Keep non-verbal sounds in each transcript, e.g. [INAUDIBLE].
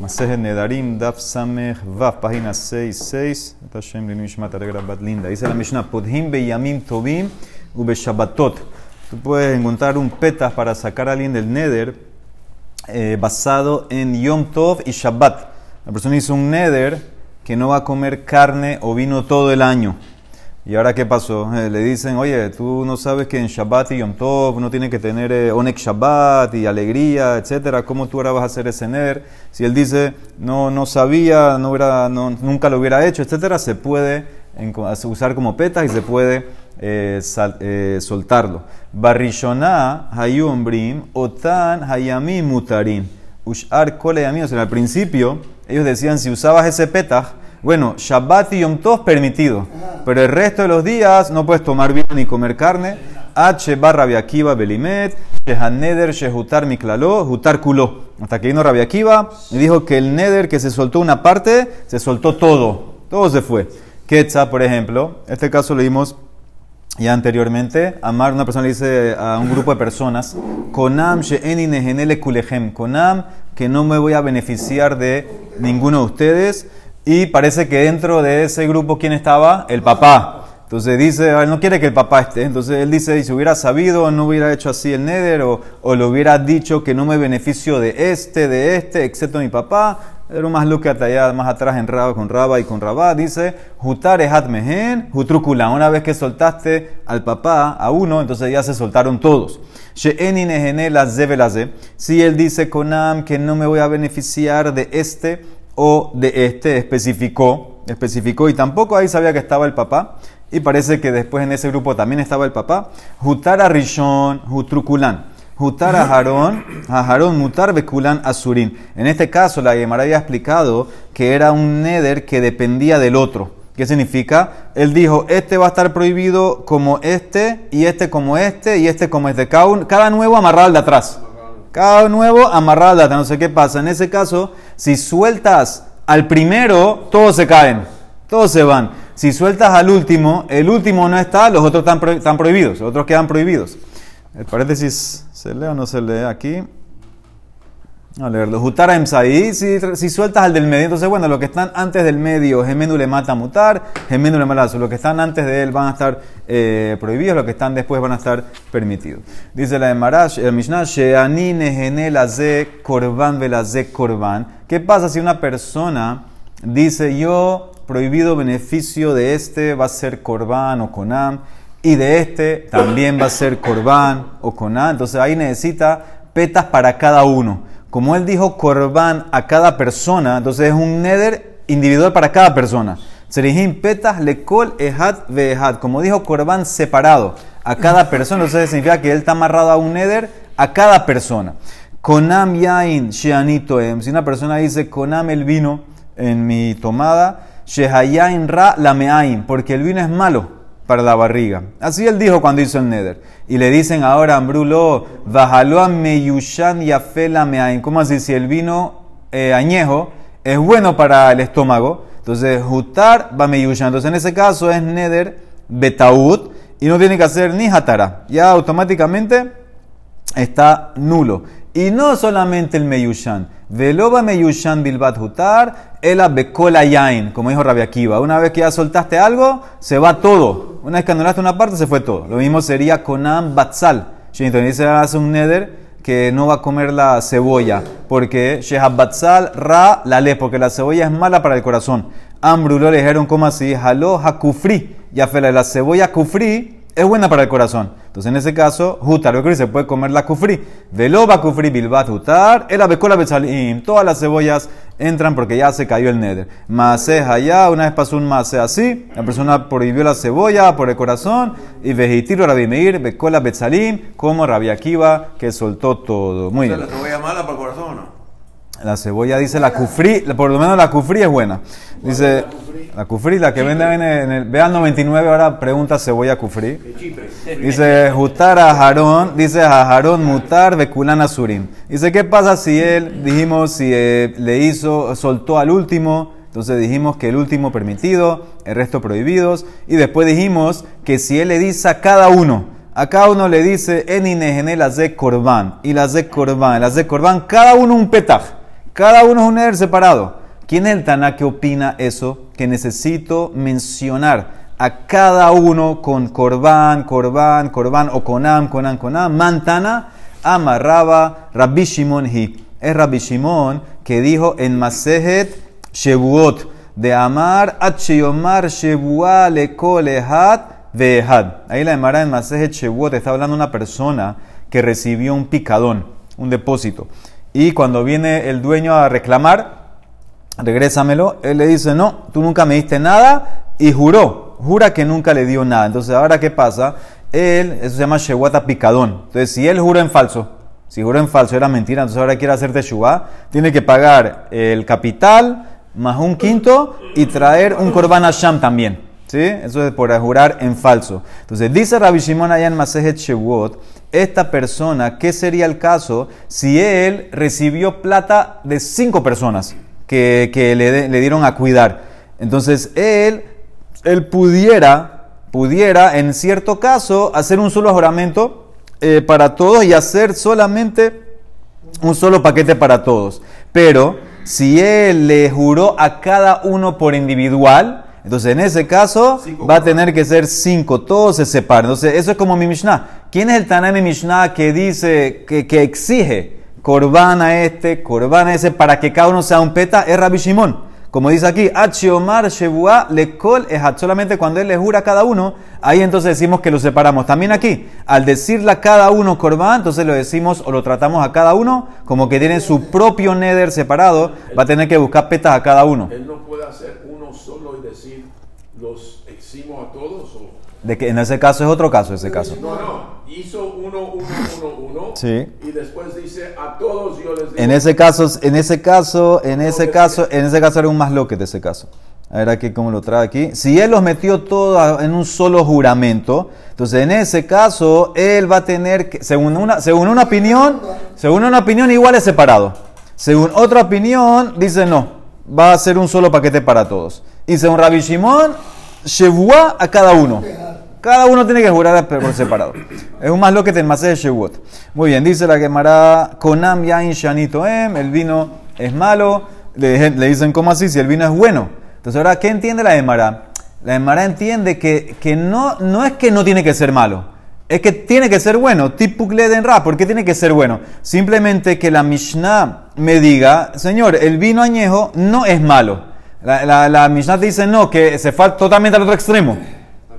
Maseje Nedarim, Daf Samech, Vav, página 66. Tashem Linishmat Bat Linda. Dice la Mishnah, Podhim Beyamim Tobim Ube Shabbatot. Tú puedes encontrar un petas para sacar a alguien del Neder eh, basado en Yom Tov y Shabbat. La persona hizo un Neder que no va a comer carne o vino todo el año. ¿Y ahora qué pasó? Eh, le dicen, oye, tú no sabes que en Shabbat y Yom Tov uno tiene que tener eh, Onek Shabbat y alegría, etcétera. ¿Cómo tú ahora vas a hacer ese neder? Si él dice, no, no sabía, no hubiera, no, nunca lo hubiera hecho, etcétera, se puede usar como petas y se puede eh, eh soltarlo. Barrishona hayumbrim otan hayamim mutarim. Ushar kole al principio, ellos decían, si usabas ese petah, bueno, Shabbat y Yom Tov permitido, pero el resto de los días no puedes tomar vino ni comer carne. H barra Akiva Belimet, Shehaneder Shehutar Miklalo, Hutar Kulo. Hasta que vino Rabbi Akiva y dijo que el Neder que se soltó una parte, se soltó todo. Todo se fue. Ketza, por ejemplo, este caso lo vimos ya anteriormente. Amar, una persona le dice a un grupo de personas, Konam She'eni Kulehem. Konam, que no me voy a beneficiar de ninguno de ustedes y parece que dentro de ese grupo, ¿quién estaba? El papá. Entonces dice, él no quiere que el papá esté. Entonces él dice, si hubiera sabido, no hubiera hecho así el neder, o, le hubiera dicho que no me beneficio de este, de este, excepto mi papá. Pero más lo que allá más atrás en Raba, con Raba y con Rabá, dice, Jutar mehen, jutrukula. Una vez que soltaste al papá, a uno, entonces ya se soltaron todos. Si él dice Konam que no me voy a beneficiar de este, o de este especificó, especificó y tampoco ahí sabía que estaba el papá. Y parece que después en ese grupo también estaba el papá. Jutara Rishon, Jutrukulan. Jutara Harón, Harón Mutar Bekulan Azurin. En este caso, la Gemara había explicado que era un neder que dependía del otro. ¿Qué significa? Él dijo, este va a estar prohibido como este, y este como este, y este como este. Cada, cada nuevo amarrado al de atrás. Cada nuevo amarrado no sé qué pasa. En ese caso, si sueltas al primero, todos se caen, todos se van. Si sueltas al último, el último no está, los otros están, están prohibidos, los otros quedan prohibidos. El paréntesis se lee o no se lee aquí. A leerlo. Jutara emsaí, si, si sueltas al del medio, entonces bueno, los que están antes del medio, gemenu le mata mutar, gemenu le malazo. Los que están antes de él van a estar eh, prohibidos, los que están después van a estar permitidos. Dice la de Marash, el Mishnah, korban ze korban. ¿Qué pasa si una persona dice yo prohibido beneficio de este va a ser korban o konam y de este también va a ser korban o konam? Entonces ahí necesita petas para cada uno. Como él dijo korban a cada persona, entonces es un neder individual para cada persona. Serihim petas lekol ehad veehad. Como dijo korban separado a cada persona, entonces significa que él está amarrado a un neder a cada persona. Konam yain sheanito em. Si una persona dice konam el vino en mi tomada, shehayain ra porque el vino es malo para la barriga. Así él dijo cuando hizo el neder. Y le dicen ahora, Ambrulo, a meyushan y afela meain. ¿Cómo así? Si el vino eh, añejo es bueno para el estómago, entonces jutar va meyushan. Entonces en ese caso es neder betaud y no tiene que hacer ni hatara. Ya automáticamente está nulo. Y no solamente el meyushan. Veloba meyushan bilbat ela bekola yain, como dijo Rabia Akiva. Una vez que ya soltaste algo, se va todo. Una vez una parte, se fue todo. Lo mismo sería conam batzal. Entonces dice, hace un neder que no va a comer la cebolla, porque shehab batzal ra la le, porque la cebolla es mala para el corazón. Ambrulo le dijeron, ¿cómo así? Halo hakufri. Ya fue la cebolla kufri es buena para el corazón. Entonces, en ese caso, jutar, lo que se puede comer la kufri. Veloba kufri bilbat jutar, el becola betzalim. Todas las cebollas entran porque ya se cayó el neder. Masé allá, una vez pasó un masé así, la persona prohibió la cebolla por el corazón, y vejitiro rabimeir, becola betzalim, como Rabia Akiva, que soltó todo. Muy bien. ¿La cebolla mala para el corazón? La cebolla dice la kufri, por lo menos la kufri es buena. Dice, la kufri, la que venden en el, vean 99, ahora pregunta cebolla kufri. Dice, jutar a Jarón, dice a Jarón mutar bekulana surim. Dice, ¿qué pasa si él, dijimos, si eh, le hizo, soltó al último, entonces dijimos que el último permitido, el resto prohibidos, y después dijimos que si él le dice a cada uno, a cada uno le dice, en la de korban, y la de korban, la de korban, cada uno un petaj Cada uno es un neder separado. ¿Quién es el Taná que opina eso? Que necesito mencionar a cada uno con Corban, Corban, Corban o Conam, Conam, Conam. Mantana amarraba Rabbi Shimon hi. Es Rabbi Shimon que dijo en Masejet Shebuot de Amar Achiyomar Shebua Lekolehat Vehad. Ahí la Emara en Masejet Shebuot está hablando de una persona que recibió un picadón, un depósito. Y cuando viene el dueño a reclamar, regrésamelo, él le dice, no, tú nunca me diste nada y juró, jura que nunca le dio nada. Entonces, ahora, ¿qué pasa? Él, eso se llama Shehuata picadón. Entonces, si él jura en falso, si jura en falso era mentira, entonces ahora quiere hacer teshuva, tiene que pagar el capital más un quinto y traer un korban Hashem también. ¿Sí? Eso es por jurar en falso. Entonces, dice Rabbi Shimon allá en Masejet Shewot, esta persona, ¿qué sería el caso si él recibió plata de cinco personas que, le, dieron a cuidar? Entonces, él, él pudiera, pudiera, en cierto caso, hacer un solo juramento eh, para todos y hacer solamente un solo paquete para todos. Pero, si él le juró a cada uno por individual, entonces, en ese caso, va a tener que ser cinco. Todos se separan. Entonces, eso es como mi Mishnah. ¿Quién es el Taná mi Mishnah que dice, que, que exige Corban a este, Corban a ese, para que cada uno sea un peta? Es Rabbi Shimon. Como dice aquí, Achiomar Shebua Lekol Ejat. Solamente cuando él le jura a cada uno, ahí entonces decimos que lo separamos. También aquí, al decirle a cada uno Corban, entonces lo decimos o lo tratamos a cada uno como que tiene su propio neder separado, va a tener que buscar petas a cada uno. Él no puede hacer los eximo a todos? O... De que en ese caso es otro caso, ese caso. No, no, hizo uno, uno, uno, uno. Sí. Y después dice, a todos yo les digo. En ese caso, en ese caso, en ese caso, en ese caso era un más loque de ese caso. A ver aquí cómo lo trae aquí. Si él los metió todos en un solo juramento, entonces en ese caso él va a tener que, según una, según una opinión, según una opinión igual es separado. Según otra opinión dice no, va a ser un solo paquete para todos. Y según Rabbi Shimon, Shevua a cada uno. Cada uno tiene que jurar por separado. Es un más lo que te de Shevuot. Muy bien, dice la Gemara, Konam Yain Shanito Em, el vino es malo. Le, dicen, ¿cómo así? Si el vino es bueno. Entonces, ahora, ¿qué entiende la Gemara? La Gemara entiende que, que no, no es que no tiene que ser malo. Es que tiene que ser bueno. Tipukle Ra. ¿Por qué tiene que ser bueno? Simplemente que la Mishnah me diga, señor, el vino añejo no es malo. La, la, Mishnah te dice no, que se fue totalmente al otro extremo.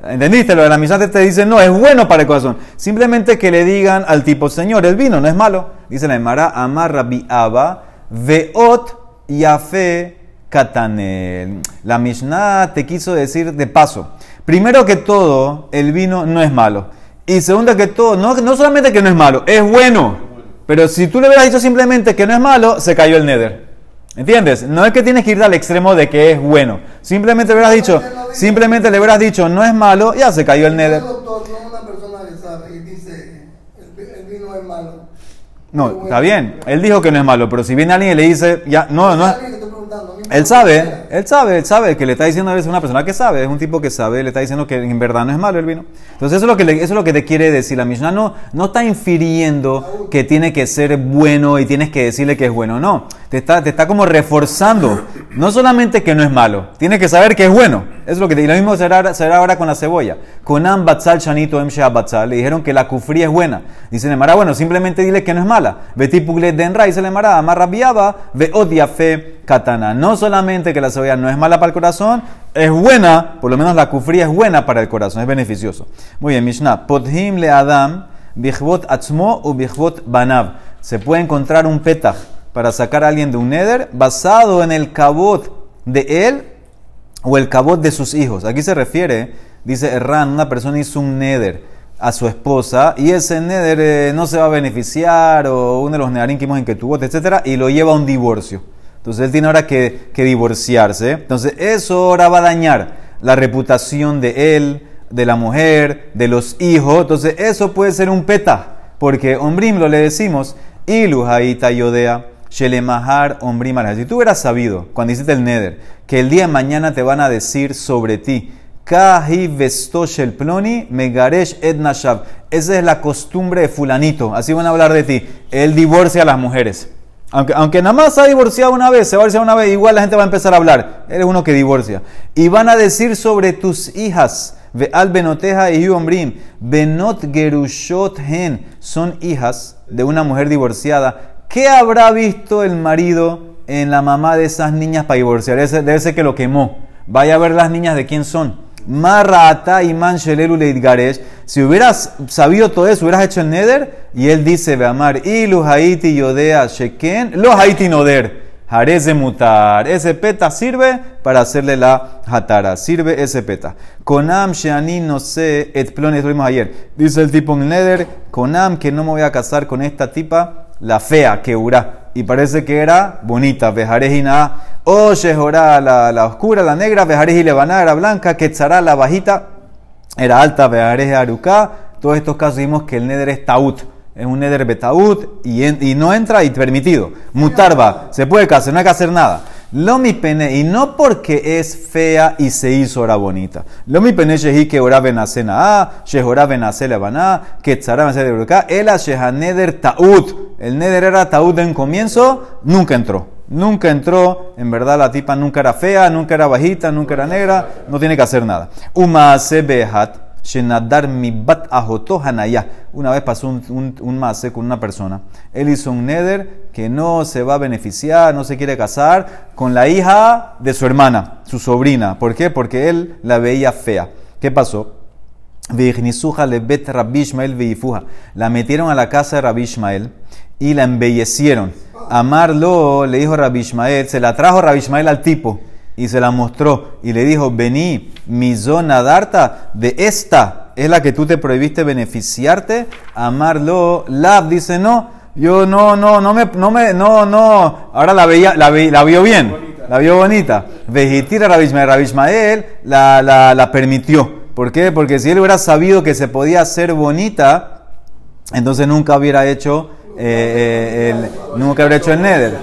¿Entendiste? Lo de la Mishnah te dice no, es bueno para el corazón. Simplemente que le digan al tipo, señor, el vino no es malo. Dice la Emara, amarra biaba, veot yafe katanel. La Mishnah te quiso decir de paso. Primero que todo, el vino no es malo. Y segundo que todo, no, no solamente que no es malo, es bueno. Pero si tú le hubieras dicho simplemente que no es malo, se cayó el nether. ¿Entiendes? No es que tienes que ir al extremo de que es bueno. Simplemente le hubieras dicho, simplemente le hubieras dicho, no es malo, ya se cayó el nether. No, está bien. Él dijo que no es malo, pero si viene alguien y le dice, ya, no, no. Él sabe, él sabe, él sabe que le está diciendo a veces una persona que sabe, es un tipo que sabe, le está diciendo que en verdad no es malo el vino. Entonces eso es lo que, eso es lo que te quiere decir. La Mishnah no, no está infiriendo que tiene que ser bueno y tienes que decirle que es bueno, no. Te está, te está como reforzando, no solamente que no es malo, tienes que saber que es bueno. Es lo que y lo mismo será, será ahora con la cebolla. Con Batzal Chanito Em Batzal le dijeron que la kufri es buena. Dice Nemara, bueno, simplemente dile que no es mala. Betí Puglet Denra, dice Nemara, amarra biaba, ve odia fe katana. No solamente que la cebolla no es mala para el corazón, es buena, por lo menos la kufri es buena para el corazón, es beneficioso. Muy bien, Mishnah. Podhim le Adam, bichvot atzmo u bichvot banav. Se puede encontrar un petah para sacar a alguien de un neder basado en el cabot de él o el cabot de sus hijos. Aquí se refiere, dice Erran, una persona hizo un neder a su esposa y ese neder eh, no se va a beneficiar o uno de los nedarim que en que tuvo, etc. y lo lleva a un divorcio. Entonces él tiene ahora que, divorciarse. Entonces eso ahora va a dañar la reputación de él, de la mujer, de los hijos. Entonces eso puede ser un peta. Porque ombrim lo le decimos, ilujaita yodea Shelemahar Ombrimar. Si tú hubieras sabido, cuando hiciste el Neder, que el día de mañana te van a decir sobre ti, Kahi Vestoshel Ploni Megaresh Ednashav. Esa es la costumbre de Fulanito. Así van a hablar de ti. Él divorcia a las mujeres. Aunque, aunque nada más ha divorciado una vez, se va a divorciar una vez, igual la gente va a empezar a hablar. Eres uno que divorcia. Y van a decir sobre tus hijas. Ve al benoteja y hombrim. Benot gerushot hen. Son hijas de una mujer divorciada. ¿Qué habrá visto el marido en la mamá de esas niñas para divorciar? Debe ser que lo quemó. Vaya a ver las niñas de quién son. Marrata y Manshelelu Leidgaresh. Si hubieras sabido todo eso, hubieras hecho el neder. Y él dice, Beamar, y los Haiti Yodea Sheken, los Haiti Noder. Jarez de mutar. Ese peta sirve para hacerle la hatara. Sirve ese peta. Konam sheani no sé, et plon, esto vimos ayer. Dice el tipo en neder, Konam que no me voy a casar con esta tipa, la fea, que urá. Y parece que era bonita. Vejarejina, o Shehorá, la, la oscura, la negra. Vejareji levana, era blanca. Quetzará, la bajita, era alta. Vejareji aruká. Todos estos casos vimos que el neder es taut. Es un neder betaut y, y no entra y permitido. Mutarba, se puede casar, no hay que hacer nada. Lo mi pene, y no porque es fea y se hizo ahora bonita. Lo mi pene shehi que ora benacena a, shehora benase levaná, que tzara benase de bruká, el shehaneder taut. El neder era taut en comienzo, nunca entró. Nunca entró, en verdad la tipa nunca era fea, nunca era bajita, nunca era negra, no tiene que hacer nada. Uma se behat, Shenadar mi bat ajoto hanaya. Una vez pasó un, un, un mase con una persona. Él hizo un neder que no se va a beneficiar, no se quiere casar con la hija de su hermana, su sobrina. ¿Por qué? Porque él la veía fea. ¿Qué pasó? La metieron a la casa de Rabbi Ishmael y la embellecieron. Amarlo, le dijo Rabbi Ishmael, se la trajo Rabbi Ishmael al tipo y se la mostró y le dijo, vení, mi zona darta de esta es la que tú te prohibiste beneficiarte. Amarlo, Lab dice, no, yo no, no, no me, no me, no, no, ahora la veía, la, vi- la vio bien, la vio bonita. Vejitira Rabbi Ishmael, Rabbi Ishmael la, la, la permitió. ¿Por qué? Porque si él hubiera sabido que se podía hacer bonita, entonces nunca hubiera hecho, eh, eh, el, nunca hubiera hecho el neder.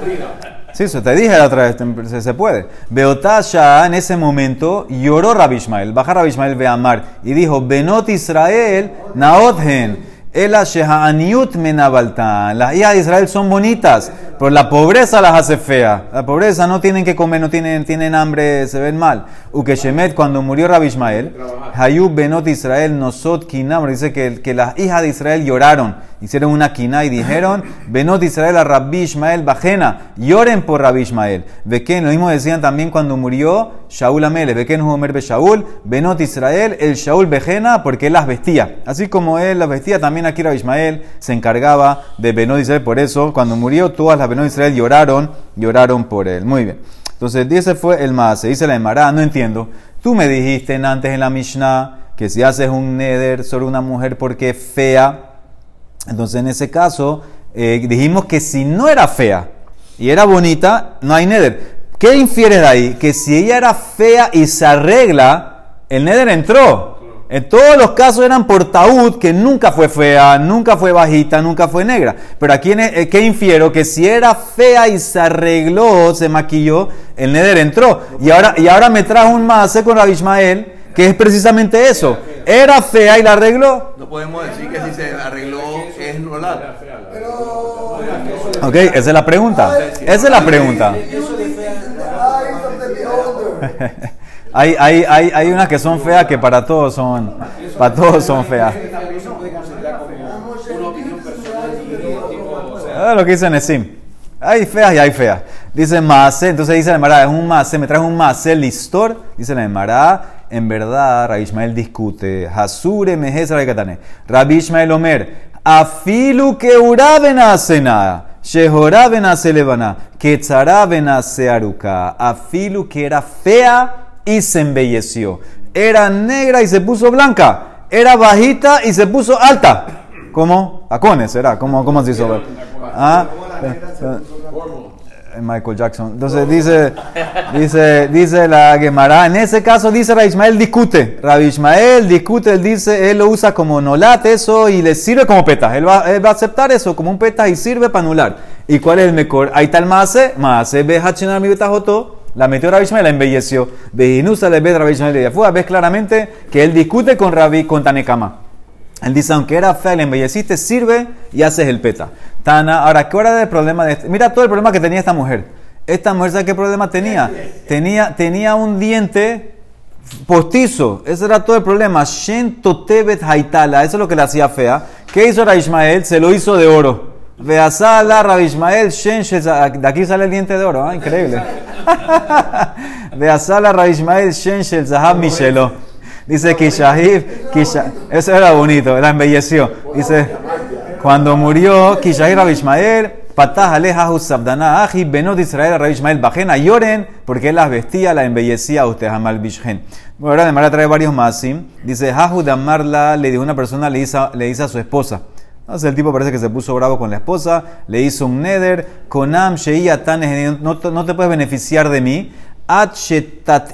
Sí, eso te dije la otra vez, se, se puede. Beotasha en ese momento lloró Rabbi Ishmael, baja Rabbi Ishmael Beamar y dijo, Benot Israel naothen, ela sheha'aniut menabaltan. Las hijas de Israel son bonitas, pero la pobreza las hace feas. La pobreza no tienen que comer, no tienen, tienen hambre, se ven mal. Ukeshemet, cuando murió Rabbi Ishmael, Hayub Benot Israel nosot kinam, dice que, que las hijas de Israel lloraron, hicieron una quina y dijeron, [LAUGHS] Benot Israel a Rabbi Ishmael bajena, lloren por Rabbi Ishmael. Bequén, lo mismo decían también cuando murió Shaul Amele, Bequén Homer be Shaul, Benot Israel, el Shaul bejena, porque él las vestía. Así como él las vestía, también aquí Rabbi Ishmael se encargaba de Benot Israel, por eso cuando murió todas las Benot Israel lloraron, lloraron por él. Muy bien. Entonces, ese fue el más. Se dice la Emara, no entiendo. Tú me dijiste antes en la Mishnah que si haces un neder sobre una mujer porque es fea, entonces en ese caso eh, dijimos que si no era fea y era bonita, no hay neder. ¿Qué infieres de ahí? Que si ella era fea y se arregla, el neder entró. En todos los casos eran por taúd, que nunca fue fea, nunca fue bajita, nunca fue negra. Pero aquí, en el- ¿qué infiero? Que si era fea y se arregló, se maquilló, el neder entró. Y ahora, y ahora me trajo un mase con Rabbi Ishmael, que es precisamente eso. Era fea y la arregló. No podemos decir que si se arregló es nolar. Ok, esa es la pregunta. Esa es la pregunta. [LAUGHS] Hay, hay, hay, hay unas que son feas que para todos son, para todos son feas. Ah, lo que dice Nesim. Hay feas y hay feas. Dice Maase, entonces dice la Emara, es un Maase, me trajo un Maase listor. Dice la Emara, en verdad, Rabbi Ishmael discute. Hasure mejes Katane. Rabbi Ishmael Omer, afilu que uraben hace nada. Shehoraben hace levana. Ketzaraben hace aruka. Afilu que era fea y se embelleció. Era negra y se puso blanca. Era bajita y se puso alta. ¿Cómo? Tacones, ¿será? ¿Cómo, cómo se hizo? Ah, eh, Michael Jackson. Entonces dice, dice, dice la Gemara, en ese caso dice Rabbi Ismael discute. Rabbi Ismael discute, él dice, él lo usa como nolat eso y le sirve como peta. Él va, él va a aceptar eso como un peta y sirve para anular. ¿Y cuál es el mejor? Ahí está el maase, maase behachinar mi betajoto. La metió Rabbi Ismael, la embelleció. Bejinusa le ve Rabbi Ismael de Yafua. Ves claramente que él discute con Rabbi, con Tanekama. Él dice, aunque era fea, le embelleciste, sirve y haces el peta. Tana, ahora, ¿qué hora era el problema de este? Mira todo el problema que tenía esta mujer. Esta mujer, ¿sabe qué problema tenía? Tenía, tenía un diente postizo. Ese era todo el problema. Shen totebet haitala. Eso es lo que le hacía fea. ¿Qué hizo Rabbi Ismael? Se lo hizo de oro. Veasala Rabbi Ismael Shen De aquí sale el diente de oro. ¿ah? Increíble. [LAUGHS] Veasala Rabbi Ismael Shen Zahab Michelo. Dice Kishahib. Eso era bonito. La embelleció. Dice, cuando murió Kishahib Rabbi Ismael. Patah aleja sabdana aji benot Israel Rabbi Ismael bajena lloren porque él las vestía, la embellecía a usted Hamal Bishgen. Bueno, ahora Mara trae varios más. Dice Hahu Damarla le dijo una persona le dice a su esposa. Entonces el tipo parece que se puso bravo con la esposa, le hizo un neder, konam sheia tan no, no te puedes beneficiar de mí, at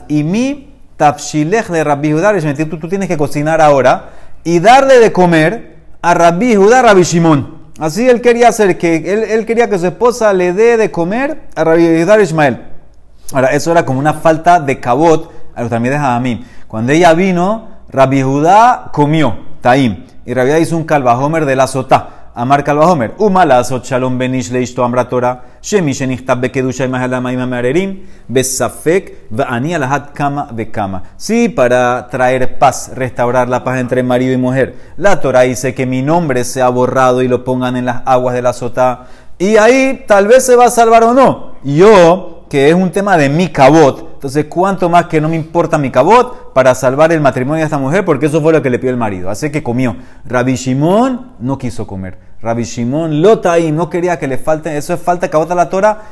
imi tafshilech de Rabbi Judá, tú, tú tienes que cocinar ahora y darle de comer a Rabbi Judá, Rabbi Shimon. Así él quería hacer, que él, él quería que su esposa le dé de comer a Rabbi Judá Ismael. Ahora, eso era como una falta de cabot a los también a mí. Cuando ella vino, Rabbi Judá comió, taim. Y Rabbi hizo un calvajomer de la sotá. Amar calvajomer. Uma la sot shalom benish leisto amra Torah. Shemi shenichtab bekedusha imahalama imamererim. Besafek va'ani alahat kama bekama. Sí, para traer paz, restaurar la paz entre marido y mujer. La Torah dice que mi nombre sea borrado y lo pongan en las aguas de la sotá. Y ahí tal vez se va a salvar o no. Yo que es un tema de mi cabot. Entonces, ¿cuánto más que no me importa mi cabot para salvar el matrimonio de esta mujer? Porque eso fue lo que le pidió el marido. Así que comió. Rabbi Shimon no quiso comer. Rabbi Shimon ahí no quería que le falte. Eso es falta de cabot la Torah.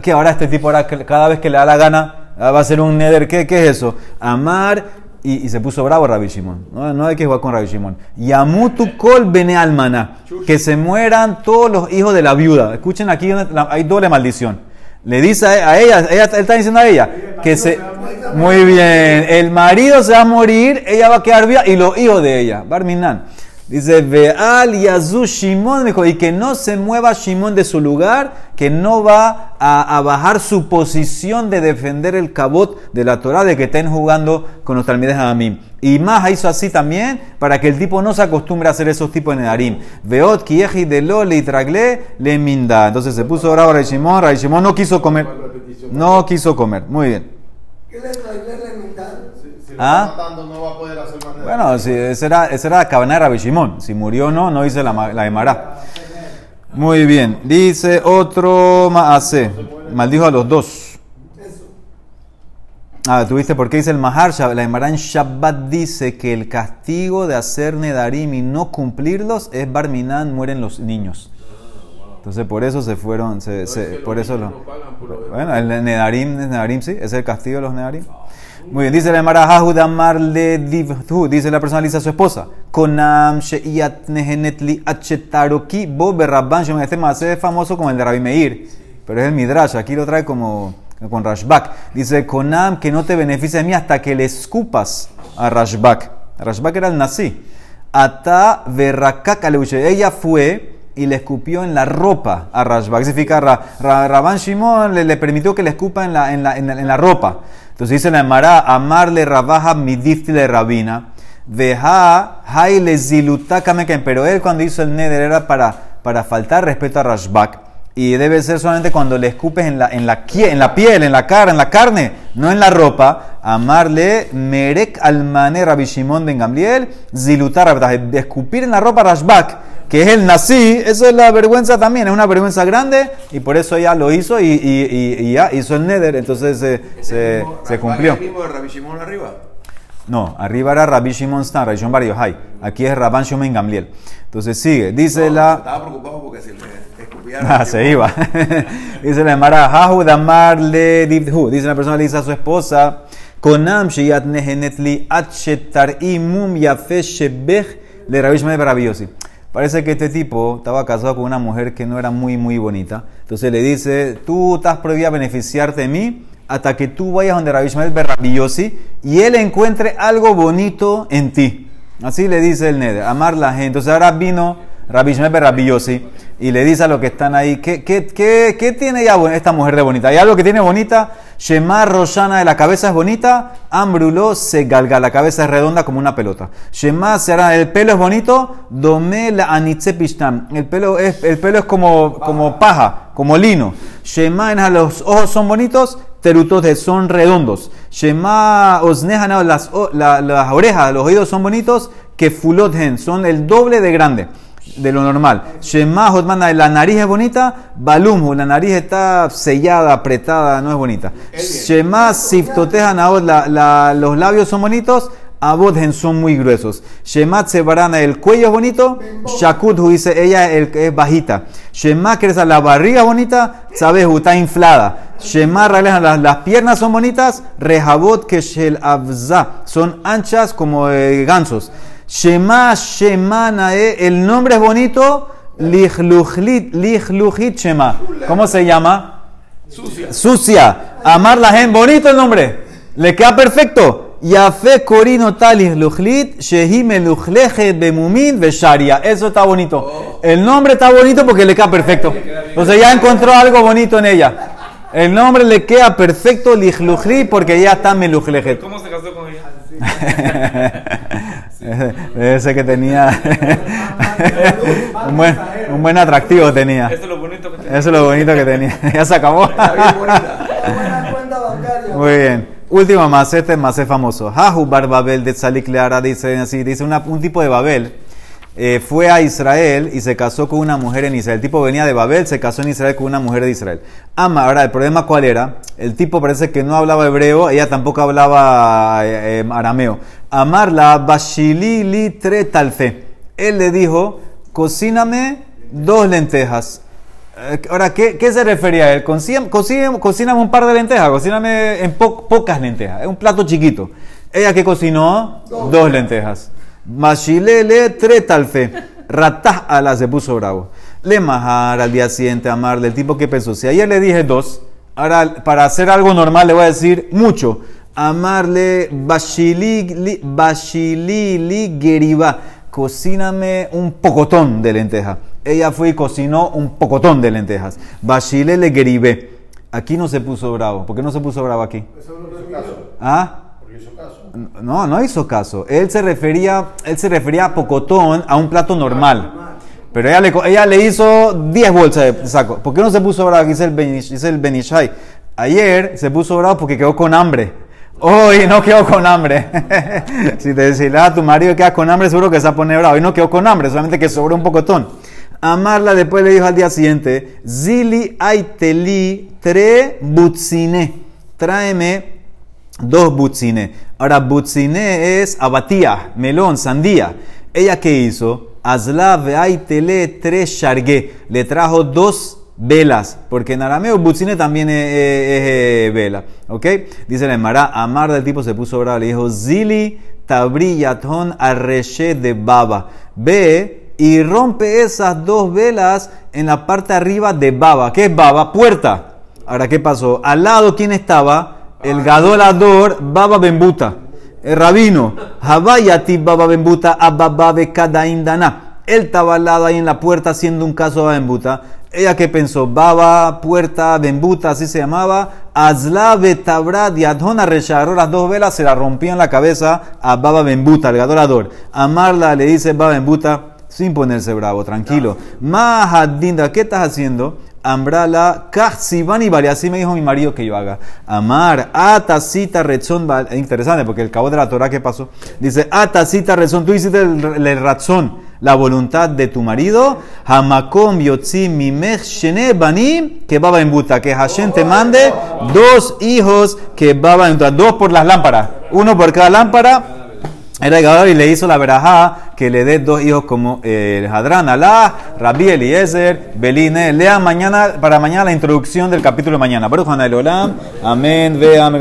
Que ahora este tipo, ahora, cada vez que le da la gana, ah, va a ser un neder. ¿Qué, qué es eso? Amar. Y, se puso bravo Rabbi Shimon. No, no hay que jugar con Rabbi Shimon. Yamutu kol bene almana. Que se mueran todos los hijos de la viuda. Escuchen aquí, hay doble maldición. Le dice a ella, ella, él está diciendo a ella que se... Muy bien, el marido se va a morir, ella va a quedar viva y los hijos de ella, Barminan. Dice, Veal Yazu Shimon, dijo, y que no se mueva Shimon de su lugar, que no va a, bajar su posición de defender el cabot de la Torah, de que estén jugando con los talmides a mí. Y más hizo así también, para que el tipo no se acostumbre a hacer esos tipos de Nedarim. Veot, Kieji, de lo, le tragle, le minda. Entonces se puso bravo a Shimon, Shimon no quiso comer. No quiso comer. Muy bien. ¿Qué le ¿Ah? matando, no va a poder hacer Bueno, si, esa era, esa era la cabana de Rabbi Shimon. Si murió o no, no hice la, la Emara. Muy bien. Dice otro Maase. Maldijo a los dos. Ah, ¿tuviste por qué dice el Mahar? La Emara en Shabbat dice que el castigo de hacer Nedarim y no cumplirlos es Barminan, mueren los niños. Entonces por eso se fueron, se, por eso lo... Bueno, el Nedarim, Nedarim sí, es el castigo de los Nedarim. Muy bien, dice la Emara, le dice la persona, dice a su esposa, Konam she'iyat nehenetli achetaroki bo berrabban Este más es famoso como el de Rabbi Meir, pero es el Midrash, aquí lo trae como con Rashbak. Dice, Konam, que no te beneficie de mí hasta que le escupas a Rashbak. Rashbak era el nazi. Ata verrakak Ella fue y le escupió en la ropa a Rashbak. Significa, Rabban Shimon le, le, permitió que le escupa en la, en la, en la ropa. Entonces dice la Emara, amarle rabaja midifti de rabina, veja haile zilutakamekem, pero él cuando hizo el neder era para, para faltar respeto a Rashbak. Y debe ser solamente cuando le escupes en la, en la, en la piel, en la cara, en la carne, no en la ropa. Amarle merek almane Rabbi Shimon ben Gamliel, zilutar, escupir en la ropa Rashbak que es el nací, eso es la vergüenza también, es una vergüenza grande y por eso ella lo hizo y, y, y, ya hizo el neder, entonces se, se, se cumplió. ¿Es el mismo de Rabbi Shimon arriba? No, arriba era Rabbi Shimon Stan, Rabbi Shimon Bar Yochai. Aquí es Rabban Shimon Gamliel. Entonces sigue, dice la... Estaba preocupado porque se le Ah, se iba. [LAUGHS] dice la Emara, Hahu damar le divhu. Dice la persona le dice a su esposa, Konam sheyat nehenetli achetar imum yafe shebech le Rabbi Shimon Bar Parece que este tipo estaba casado con una mujer que no era muy, muy bonita. Entonces le dice, tú estás prohibido a beneficiarte de mí hasta que tú vayas donde Rabbi Ishmael Berrabillosi y él encuentre algo bonito en ti. Así le dice el Neder, amar la gente. Entonces ahora vino Rabbi Rabbi Yossi, y le dice a los que están ahí, ¿qué, qué, qué, qué tiene ya esta mujer de bonita? ¿Hay algo que tiene bonita? Shema Roshana de la cabeza es bonita, Ambruló se galga, la cabeza es redonda como una pelota. Shema Será, el pelo es bonito, Dome la el pelo es, el pelo es como, como paja, como lino. Shema en los ojos son bonitos, terutos son redondos. Shema Osnehana, las, las orejas, los oídos son bonitos, que fulothen, son el doble de grande de lo normal. Shema Hotmana, la nariz es bonita, Balumhu, la nariz está sellada, apretada, no es bonita. Shema Siftoteja Naot, los labios son bonitos, Abodhen son muy gruesos. Shema Tsebarana, el cuello es bonito, Shakuthu dice ella el, es bajita. Shema Kresa, la barriga es bonita, Sabehu está inflada. Shema Raleja, las, las piernas son bonitas, Rehabot Keshel Abza, son anchas como eh, gansos. Shema Shema Nae, el nombre es bonito, Lichluchit Shema. ¿Cómo se llama? Sucia. Sucia. Amar la gente, bonito el nombre. Le queda perfecto. Yafe Corino Talis Luchlit, Shehime Luchleje Bemumin Vesharia. Eso está bonito. El nombre está bonito porque le queda perfecto. Entonces ya encontró algo bonito en ella. El nombre le queda perfecto, Lichluchlit, porque ya está Meluchlejet. ¿Cómo se casó con ella? [LAUGHS] [LAUGHS] Ese que tenía [LAUGHS] un, buen, un buen atractivo tenía. Eso es lo bonito que tiene. Eso es lo bonito que tenía. [LAUGHS] Ya se acabó. Muy bien. Último más, este es más famoso. Jahu Bar Babel de Tzalik Leara dice así, dice una- un tipo de Babel. Eh, fue a Israel y se casó con una mujer en Israel. El tipo venía de Babel, se casó en Israel con una mujer de Israel. Ama, ahora, el problema cuál era? El tipo parece que no hablaba hebreo, ella tampoco hablaba eh, eh, arameo. Amarla, Bashili li tre talfe. Él le dijo, cocíname dos lentejas. Eh, Ahora, ¿qué, qué se refería a él? Cocíname, cocíname- un par de lentejas, cocíname en po- pocas lentejas, es un plato chiquito. Ella que cocinó dos, lentejas. Mashilele tretalfe. Ratah ala se puso bravo. Le majar al día siguiente amarle. El tipo que pensó, si ayer le dije dos, ahora para hacer algo normal le voy a decir mucho. Amarle bashili li- bashilili geriba. Cocíname un pocotón de lentejas. Ella fue y cocinó un pocotón de lentejas. Bashile le geribé. Aquí no se puso bravo. ¿Por qué no se puso bravo aquí? ¿Ah? No, no hizo caso. Él se refería, él se refería a pocotón a un plato normal. Pero ella le, ella le hizo 10 bolsas de saco. ¿Por qué no se puso bravo? Dice el, Benish- dice el Benishai. Ayer se puso bravo porque quedó con hambre. Hoy no quedó con hambre. [LAUGHS] si te decís, a tu marido queda con hambre, seguro que se va a poner bravo. Hoy no quedó con hambre, solamente que sobró un pocotón. Amarla después le dijo al día siguiente, Zili aiteli tre butzine. Tráeme dos butzine. Ahora, butzine es abatía, melón, sandía. ¿Ella qué hizo? Azla tres shargue. Le trajo dos velas, porque en arameo butzine también es, vela. ¿Ok? Dice la Emara, Amar del tipo se puso bravo. Le dijo, Zili tabriyaton arreshe de baba. Ve y rompe esas dos velas en la parte arriba de baba. ¿Qué es baba? Puerta. Ahora, ¿qué pasó? Al lado, ¿quién estaba? El gadolador Baba Bembuta. El rabino. Havayati Baba Bembuta Ababa cada indana. Él estaba al lado ahí en la puerta haciendo un caso a Baba Bembuta. Ella que pensó, Baba, puerta, Bembuta, así se llamaba. Azla Betabra Diadona Resharó las dos velas, se la rompían la cabeza a Baba Bembuta, el gadolador. Amarla le dice Baba Bembuta, sin ponerse bravo, tranquilo. Mahadinda, ¿qué estás haciendo? Ambrala, Kahsiban y. Así me dijo mi marido que yo haga. Amar, Atacita Rezón. Bal- Interesante, porque el cabo de la Torah, ¿qué pasó? Dice, Atacita Rezón. Tú hiciste el, el razón, la voluntad de tu marido. Hamakom Yotzi Mimech Shene Banim, que baba en buta. Que Hashem te mande dos hijos que baba en. Dos por las lámparas. Uno por cada lámpara. Era gadol y le hizo la verajá que le dé dos hijos como eh, Hadrán Alá, Rabbi Eliezer, Beline. Lean mañana, para mañana la introducción del capítulo de mañana. Baruch Olam. Amén. Ve, amén.